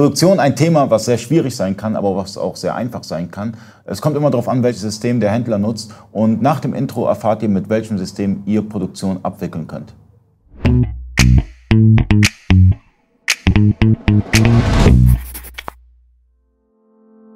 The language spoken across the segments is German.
Produktion ein Thema, was sehr schwierig sein kann, aber was auch sehr einfach sein kann. Es kommt immer darauf an, welches System der Händler nutzt. Und nach dem Intro erfahrt ihr, mit welchem System ihr Produktion abwickeln könnt.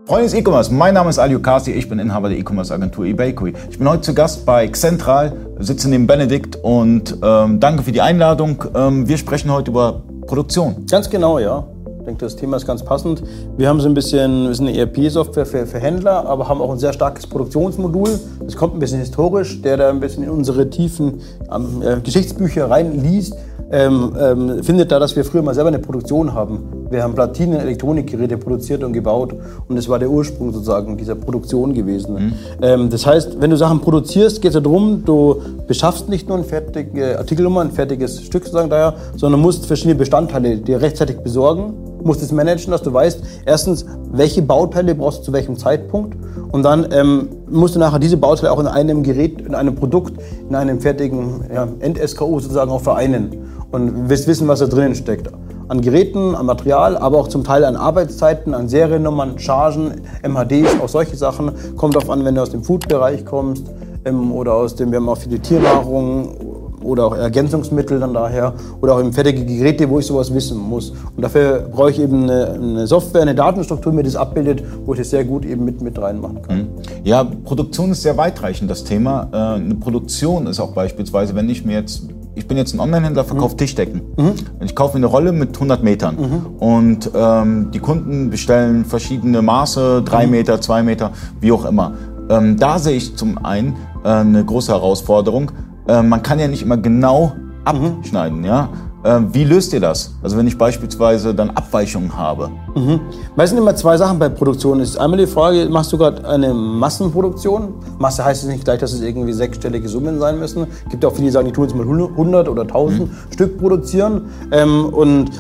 Freunde des E-Commerce, mein Name ist Ali Okasi, ich bin Inhaber der E-Commerce-Agentur eBakery. Ich bin heute zu Gast bei Xentral, sitze neben Benedikt und ähm, danke für die Einladung. Ähm, wir sprechen heute über Produktion. Ganz genau, ja. Ich denke, das Thema ist ganz passend. Wir haben so ein bisschen, wir sind eine ERP-Software für, für, Händler, aber haben auch ein sehr starkes Produktionsmodul. Das kommt ein bisschen historisch, der da ein bisschen in unsere tiefen ähm, äh, Geschichtsbücher reinliest ähm, ähm, findet da, dass wir früher mal selber eine Produktion haben. Wir haben Platinen, Elektronikgeräte produziert und gebaut und das war der Ursprung sozusagen dieser Produktion gewesen. Mhm. Ähm, das heißt, wenn du Sachen produzierst, geht es ja darum, du beschaffst nicht nur eine fertige Artikelnummer, ein fertiges Stück sozusagen daher, sondern musst verschiedene Bestandteile dir rechtzeitig besorgen, musst es managen, dass du weißt, erstens, welche Bauteile brauchst du zu welchem Zeitpunkt und dann ähm, musst du nachher diese Bauteile auch in einem Gerät, in einem Produkt, in einem fertigen ja, End-SKU sozusagen auch vereinen und wirst wissen, was da drinnen steckt. An Geräten, an Material, aber auch zum Teil an Arbeitszeiten, an Seriennummern, Chargen, MHDs, auch solche Sachen. Kommt darauf an, wenn du aus dem Food-Bereich kommst ähm, oder aus dem, wir haben auch viele Tiernahrung oder auch Ergänzungsmittel dann daher oder auch eben fertige Geräte, wo ich sowas wissen muss. Und dafür brauche ich eben eine, eine Software, eine Datenstruktur, die mir das abbildet, wo ich das sehr gut eben mit, mit reinmachen kann. Mhm. Ja, Produktion ist sehr weitreichend, das Thema. Äh, eine Produktion ist auch beispielsweise, wenn ich mir jetzt ich bin jetzt ein Online-Händler, verkaufe mhm. Tischdecken. Mhm. Ich kaufe eine Rolle mit 100 Metern. Mhm. Und ähm, die Kunden bestellen verschiedene Maße, 3 mhm. Meter, 2 Meter, wie auch immer. Ähm, da sehe ich zum einen äh, eine große Herausforderung, äh, man kann ja nicht immer genau abschneiden, mhm. ja. Äh, wie löst ihr das? Also wenn ich beispielsweise dann Abweichungen habe. Mhm. Weil es sind immer zwei Sachen bei Produktion. Es ist einmal die Frage, machst du gerade eine Massenproduktion? Masse heißt es nicht gleich, dass es irgendwie sechsstellige Summen sein müssen. Es gibt auch viele, die sagen, die tun jetzt mal 100 oder 1000 mhm. Stück produzieren. Ähm, und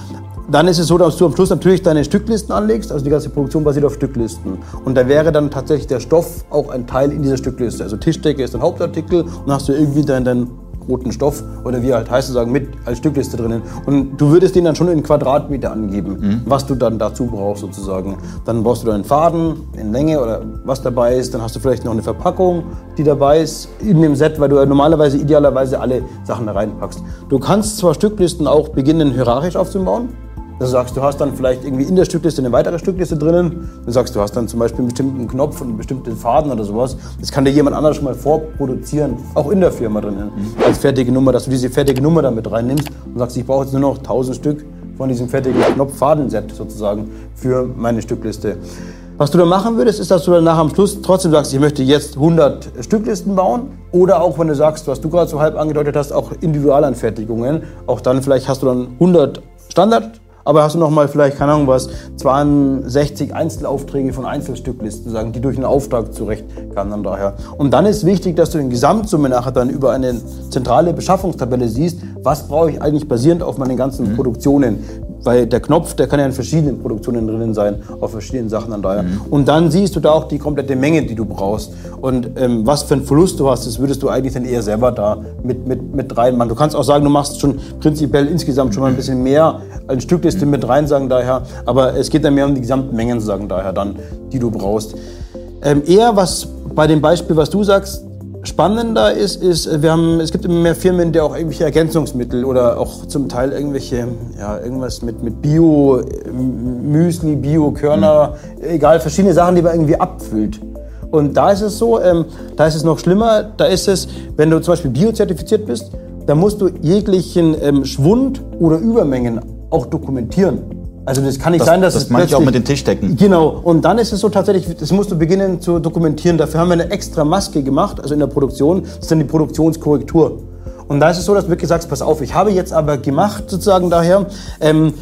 dann ist es so, dass du am Schluss natürlich deine Stücklisten anlegst, also die ganze Produktion basiert auf Stücklisten. Und da wäre dann tatsächlich der Stoff auch ein Teil in dieser Stückliste. Also Tischdecke ist ein Hauptartikel und dann hast du irgendwie deinen, deinen roten Stoff oder wie er halt heißt, sozusagen mit als Stückliste drinnen. Und du würdest den dann schon in Quadratmeter angeben, mhm. was du dann dazu brauchst sozusagen. Dann brauchst du einen Faden in Länge oder was dabei ist. Dann hast du vielleicht noch eine Verpackung, die dabei ist in dem Set, weil du ja normalerweise idealerweise alle Sachen da reinpackst. Du kannst zwar Stücklisten auch beginnen hierarchisch aufzubauen. Du sagst, du hast dann vielleicht irgendwie in der Stückliste eine weitere Stückliste drinnen. Du sagst, du hast dann zum Beispiel einen bestimmten Knopf und einen bestimmten Faden oder sowas. Das kann dir jemand anders schon mal vorproduzieren, auch in der Firma drinnen, mhm. als fertige Nummer, dass du diese fertige Nummer dann mit reinnimmst und sagst, ich brauche jetzt nur noch 1000 Stück von diesem fertigen Knopf-Faden-Set sozusagen für meine Stückliste. Was du dann machen würdest, ist, dass du dann nach am Schluss trotzdem sagst, ich möchte jetzt 100 Stücklisten bauen. Oder auch, wenn du sagst, was du gerade so halb angedeutet hast, auch Individualanfertigungen. Auch dann vielleicht hast du dann 100 Standard aber hast du noch mal vielleicht, keine Ahnung was, 62 Einzelaufträge von Einzelstücklisten, sagen, die durch einen Auftrag zurechtkamen dann daher. Und dann ist wichtig, dass du in Gesamtsumme nachher dann über eine zentrale Beschaffungstabelle siehst, was brauche ich eigentlich basierend auf meinen ganzen mhm. Produktionen. Weil der Knopf, der kann ja in verschiedenen Produktionen drinnen sein, auf verschiedenen Sachen dann daher. Mhm. Und dann siehst du da auch die komplette Menge, die du brauchst. Und ähm, was für einen Verlust du hast, das würdest du eigentlich dann eher selber da mit, mit, mit reinmachen. Du kannst auch sagen, du machst schon prinzipiell insgesamt schon mal ein bisschen mehr ein Stückliste mit rein, sagen daher. Aber es geht dann mehr um die gesamten Mengen, sagen daher dann, die du brauchst. Ähm, eher was bei dem Beispiel, was du sagst, spannender ist, ist, wir haben, es gibt immer mehr Firmen, die auch irgendwelche Ergänzungsmittel oder auch zum Teil irgendwelche, ja, irgendwas mit, mit Bio, Müsli, Bio-Körner, mhm. egal, verschiedene Sachen, die man irgendwie abfüllt. Und da ist es so, ähm, da ist es noch schlimmer, da ist es, wenn du zum Beispiel biozertifiziert bist, dann musst du jeglichen ähm, Schwund oder Übermengen auch dokumentieren. Also das kann nicht das, sein, dass das es ich auch mit den Tischdecken. Genau. Und dann ist es so tatsächlich, das musst du beginnen zu dokumentieren. Dafür haben wir eine extra Maske gemacht, also in der Produktion. Das ist dann die Produktionskorrektur. Und da ist es so, dass du wirklich sagst, pass auf, ich habe jetzt aber gemacht sozusagen daher ähm,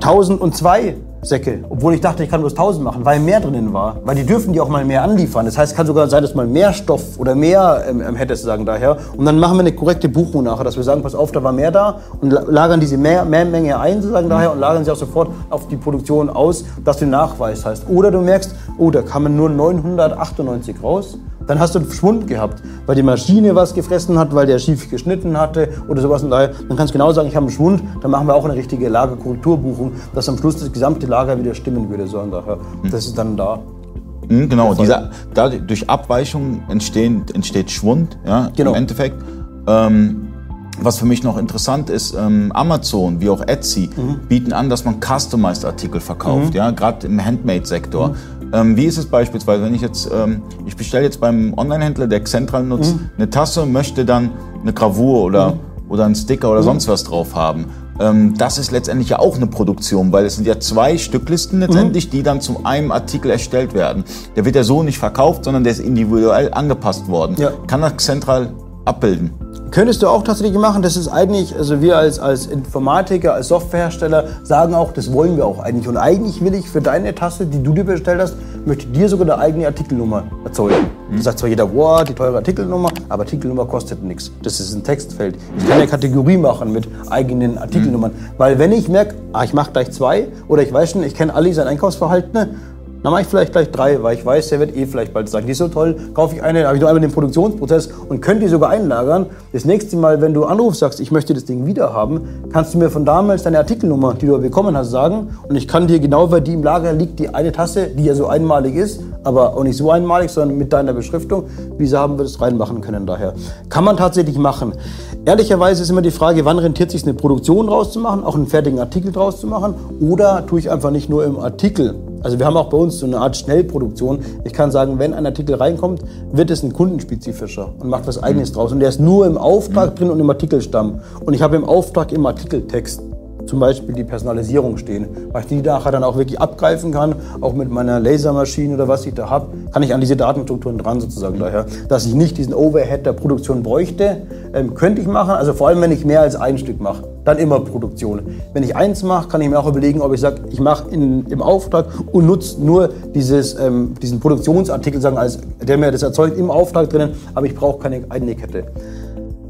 1002 Säcke, obwohl ich dachte, ich kann bloß 1000 machen, weil mehr drinnen war. Weil die dürfen die auch mal mehr anliefern. Das heißt, es kann sogar sein, dass mal mehr Stoff oder mehr ähm, ähm hättest, sagen daher. Und dann machen wir eine korrekte Buchung nachher, dass wir sagen, pass auf, da war mehr da und lagern diese mehr, mehr Menge ein, sozusagen daher, und lagern sie auch sofort auf die Produktion aus, dass du Nachweis hast. Oder du merkst, oh, da kamen nur 998 raus dann hast du einen Schwund gehabt, weil die Maschine was gefressen hat, weil der schief geschnitten hatte oder sowas. Und daher, dann kannst du genau sagen, ich habe einen Schwund, dann machen wir auch eine richtige Lagerkorrekturbuchung, dass am Schluss das gesamte Lager wieder stimmen würde. So, und daher, das ist dann da. Mhm, genau, dieser, da, durch Abweichungen entstehen, entsteht Schwund, ja, Genau. im Endeffekt. Ähm, was für mich noch interessant ist, ähm, Amazon wie auch Etsy Mhm. bieten an, dass man customized Artikel verkauft, ja, gerade im Handmade-Sektor. Mhm. Ähm, wie ist es beispielsweise, wenn ich jetzt, ähm, ich bestelle jetzt beim Online-Händler, der Xentral nutzt, Mhm. eine Tasse und möchte dann eine Gravur oder, oder einen Sticker Mhm. oder sonst was drauf haben. Ähm, das ist letztendlich ja auch eine Produktion, weil es sind ja zwei Stücklisten letztendlich, die dann zu einem Artikel erstellt werden. Der wird ja so nicht verkauft, sondern der ist individuell angepasst worden. Ja. Kann das Xentral abbilden? Könntest du auch tatsächlich machen, das ist eigentlich, also wir als, als Informatiker, als Softwarehersteller sagen auch, das wollen wir auch eigentlich. Und eigentlich will ich für deine Tasse, die du dir bestellt hast, möchte dir sogar eine eigene Artikelnummer erzeugen. Da sagt zwar jeder, wow, die teure Artikelnummer, aber Artikelnummer kostet nichts. Das ist ein Textfeld. Ich kann eine Kategorie machen mit eigenen Artikelnummern. Weil wenn ich merke, ah, ich mache gleich zwei, oder ich weiß schon, ich kenne alle sein Einkaufsverhalten, dann mache ich vielleicht gleich drei, weil ich weiß, der wird eh vielleicht bald sagen, die ist so toll, kaufe ich eine, habe ich noch einmal den Produktionsprozess und könnte die sogar einlagern. Das nächste Mal, wenn du anrufst, sagst, ich möchte das Ding wieder haben, kannst du mir von damals deine Artikelnummer, die du bekommen hast, sagen und ich kann dir genau, weil die im Lager liegt, die eine Tasse, die ja so einmalig ist, aber auch nicht so einmalig, sondern mit deiner Beschriftung, wieso haben wir das reinmachen können daher. Kann man tatsächlich machen. Ehrlicherweise ist immer die Frage, wann rentiert sich eine Produktion draus zu machen, auch einen fertigen Artikel draus zu machen oder tue ich einfach nicht nur im Artikel also wir haben auch bei uns so eine Art Schnellproduktion. Ich kann sagen, wenn ein Artikel reinkommt, wird es ein kundenspezifischer und macht was eigenes draus. Und der ist nur im Auftrag drin und im Artikelstamm. Und ich habe im Auftrag im Artikeltext zum Beispiel die Personalisierung stehen, weil ich die nachher dann auch wirklich abgreifen kann, auch mit meiner Lasermaschine oder was ich da habe, kann ich an diese Datenstrukturen dran sozusagen daher, dass ich nicht diesen Overhead der Produktion bräuchte, ähm, könnte ich machen, also vor allem wenn ich mehr als ein Stück mache, dann immer Produktion. Wenn ich eins mache, kann ich mir auch überlegen, ob ich sage, ich mache im Auftrag und nutze nur dieses, ähm, diesen Produktionsartikel, sagen, als, der mir das erzeugt im Auftrag drinnen, aber ich brauche keine eigene Kette.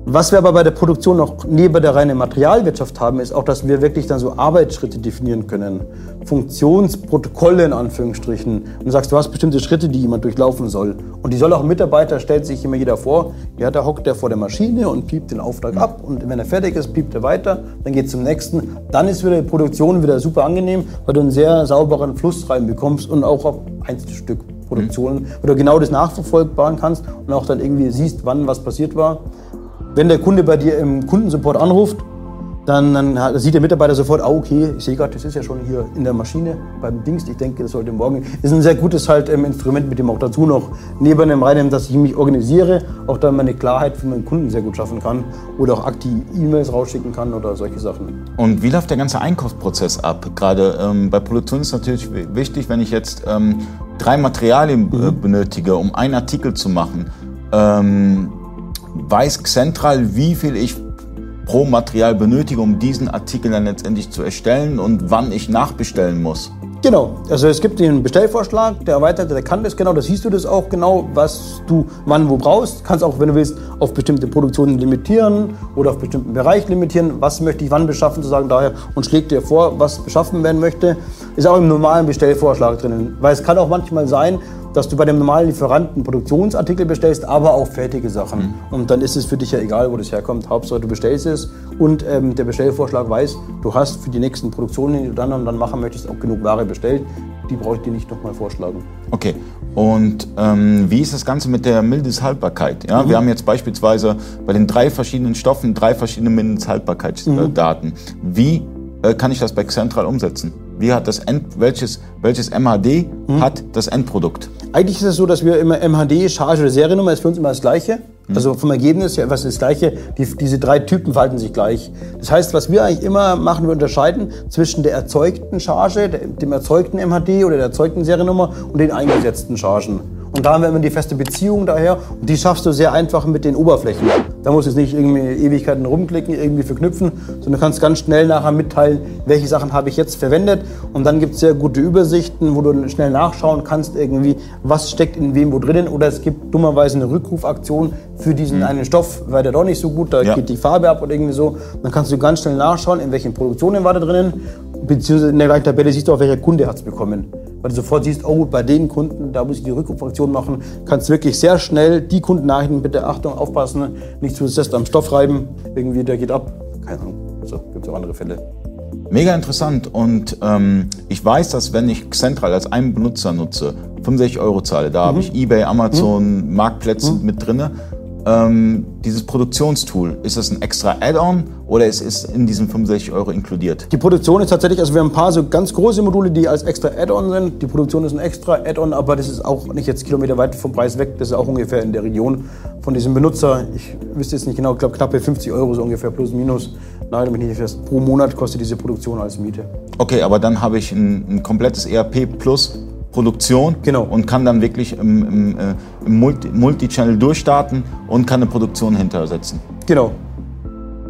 Was wir aber bei der Produktion noch neben der reinen Materialwirtschaft haben, ist auch, dass wir wirklich dann so Arbeitsschritte definieren können. Funktionsprotokolle in Anführungsstrichen. Und du sagst, du hast bestimmte Schritte, die jemand durchlaufen soll. Und die soll auch ein Mitarbeiter, stellt sich immer jeder vor, ja, da hockt der vor der Maschine und piept den Auftrag ab. Und wenn er fertig ist, piept er weiter, dann geht zum nächsten. Dann ist wieder die Produktion wieder super angenehm, weil du einen sehr sauberen Fluss reinbekommst und auch auf Einzelstück. Produktionen, wo du genau das nachverfolgbaren kannst und auch dann irgendwie siehst, wann was passiert war. Wenn der Kunde bei dir im Kundensupport anruft, dann, dann sieht der Mitarbeiter sofort, ah, okay, ich sehe gerade, das ist ja schon hier in der Maschine beim Dings. Ich denke, das sollte morgen. Ist ein sehr gutes halt ähm, Instrument, mit dem auch dazu noch neben dem reinen, dass ich mich organisiere, auch dann meine Klarheit für meinen Kunden sehr gut schaffen kann oder auch aktiv E-Mails rausschicken kann oder solche Sachen. Und wie läuft der ganze Einkaufsprozess ab? Gerade ähm, bei Produktion ist natürlich wichtig, wenn ich jetzt ähm, drei Materialien äh, benötige, um einen Artikel zu machen. Ähm, weiß Xentral, wie viel ich pro Material benötige, um diesen Artikel dann letztendlich zu erstellen und wann ich nachbestellen muss. Genau, also es gibt den Bestellvorschlag, der Erweiterte, der kann das genau, da siehst du das auch genau, was du wann wo brauchst. Kannst auch, wenn du willst, auf bestimmte Produktionen limitieren oder auf bestimmten Bereich limitieren, was möchte ich wann beschaffen, zu sagen daher und schlägt dir vor, was beschaffen werden möchte. Ist auch im normalen Bestellvorschlag drinnen, weil es kann auch manchmal sein, dass du bei dem normalen Lieferanten Produktionsartikel bestellst, aber auch fertige Sachen. Und dann ist es für dich ja egal, wo das herkommt. Hauptsache du bestellst es und ähm, der Bestellvorschlag weiß, du hast für die nächsten Produktionen, die du dann und dann machen möchtest, auch genug Ware bestellt. Die brauche ich dir nicht nochmal vorschlagen. Okay. Und ähm, wie ist das Ganze mit der Mindesthaltbarkeit? Ja, Wir haben jetzt beispielsweise bei den drei verschiedenen Stoffen drei verschiedene Mindesthaltbarkeitsdaten. Wie äh, kann ich das bei Xentral umsetzen? Wie hat das End, welches, welches MHD hat das Endprodukt? Eigentlich ist es so, dass wir immer MHD, Charge oder Seriennummer ist für uns immer das Gleiche. Also vom Ergebnis her was das Gleiche. Die, diese drei Typen verhalten sich gleich. Das heißt, was wir eigentlich immer machen, wir unterscheiden zwischen der erzeugten Charge, dem erzeugten MHD oder der erzeugten Seriennummer und den eingesetzten Chargen. Und da haben wir immer die feste Beziehung daher und die schaffst du sehr einfach mit den Oberflächen. Da musst du jetzt nicht irgendwie Ewigkeiten rumklicken, irgendwie verknüpfen, sondern du kannst ganz schnell nachher mitteilen, welche Sachen habe ich jetzt verwendet. Und dann gibt es sehr gute Übersichten, wo du schnell nachschauen kannst, irgendwie, was steckt in wem wo drinnen. Oder es gibt dummerweise eine Rückrufaktion für diesen einen Stoff, weil der doch nicht so gut, da Ja. geht die Farbe ab oder irgendwie so. Dann kannst du ganz schnell nachschauen, in welchen Produktionen war da drinnen. Beziehungsweise in der gleichen Tabelle siehst du auch, welcher Kunde hat es bekommen. weil du sofort siehst, oh, bei dem Kunden, da muss ich die Rückrufaktion machen, kannst wirklich sehr schnell die Kunden nachrichten, bitte Achtung, aufpassen, nicht zu fest am Stoff reiben, irgendwie der geht ab. Keine Ahnung, so gibt es auch andere Fälle. Mega interessant und ähm, ich weiß, dass wenn ich Xentral als einen Benutzer nutze, 65 Euro zahle, da mhm. habe ich eBay, Amazon, mhm. Marktplätze mhm. mit drinne ähm, dieses Produktionstool, ist das ein extra Add-on oder ist es in diesen 65 Euro inkludiert? Die Produktion ist tatsächlich, also wir haben ein paar so ganz große Module, die als extra Add-on sind. Die Produktion ist ein extra Add-on, aber das ist auch nicht jetzt Kilometer weit vom Preis weg. Das ist auch ungefähr in der Region von diesem Benutzer. Ich wüsste jetzt nicht genau, ich glaube knappe 50 Euro so ungefähr plus minus. Nein, ich nicht fest. Pro Monat kostet diese Produktion als Miete. Okay, aber dann habe ich ein, ein komplettes ERP plus Produktion genau. und kann dann wirklich im, im, äh, im Multi-Channel durchstarten und kann eine Produktion hintersetzen. Genau.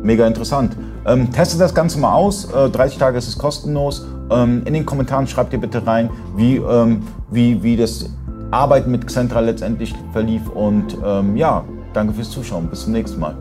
Mega interessant. Ähm, testet das Ganze mal aus. Äh, 30 Tage ist es kostenlos. Ähm, in den Kommentaren schreibt ihr bitte rein, wie, ähm, wie, wie das Arbeiten mit Xentra letztendlich verlief. Und ähm, ja, danke fürs Zuschauen. Bis zum nächsten Mal.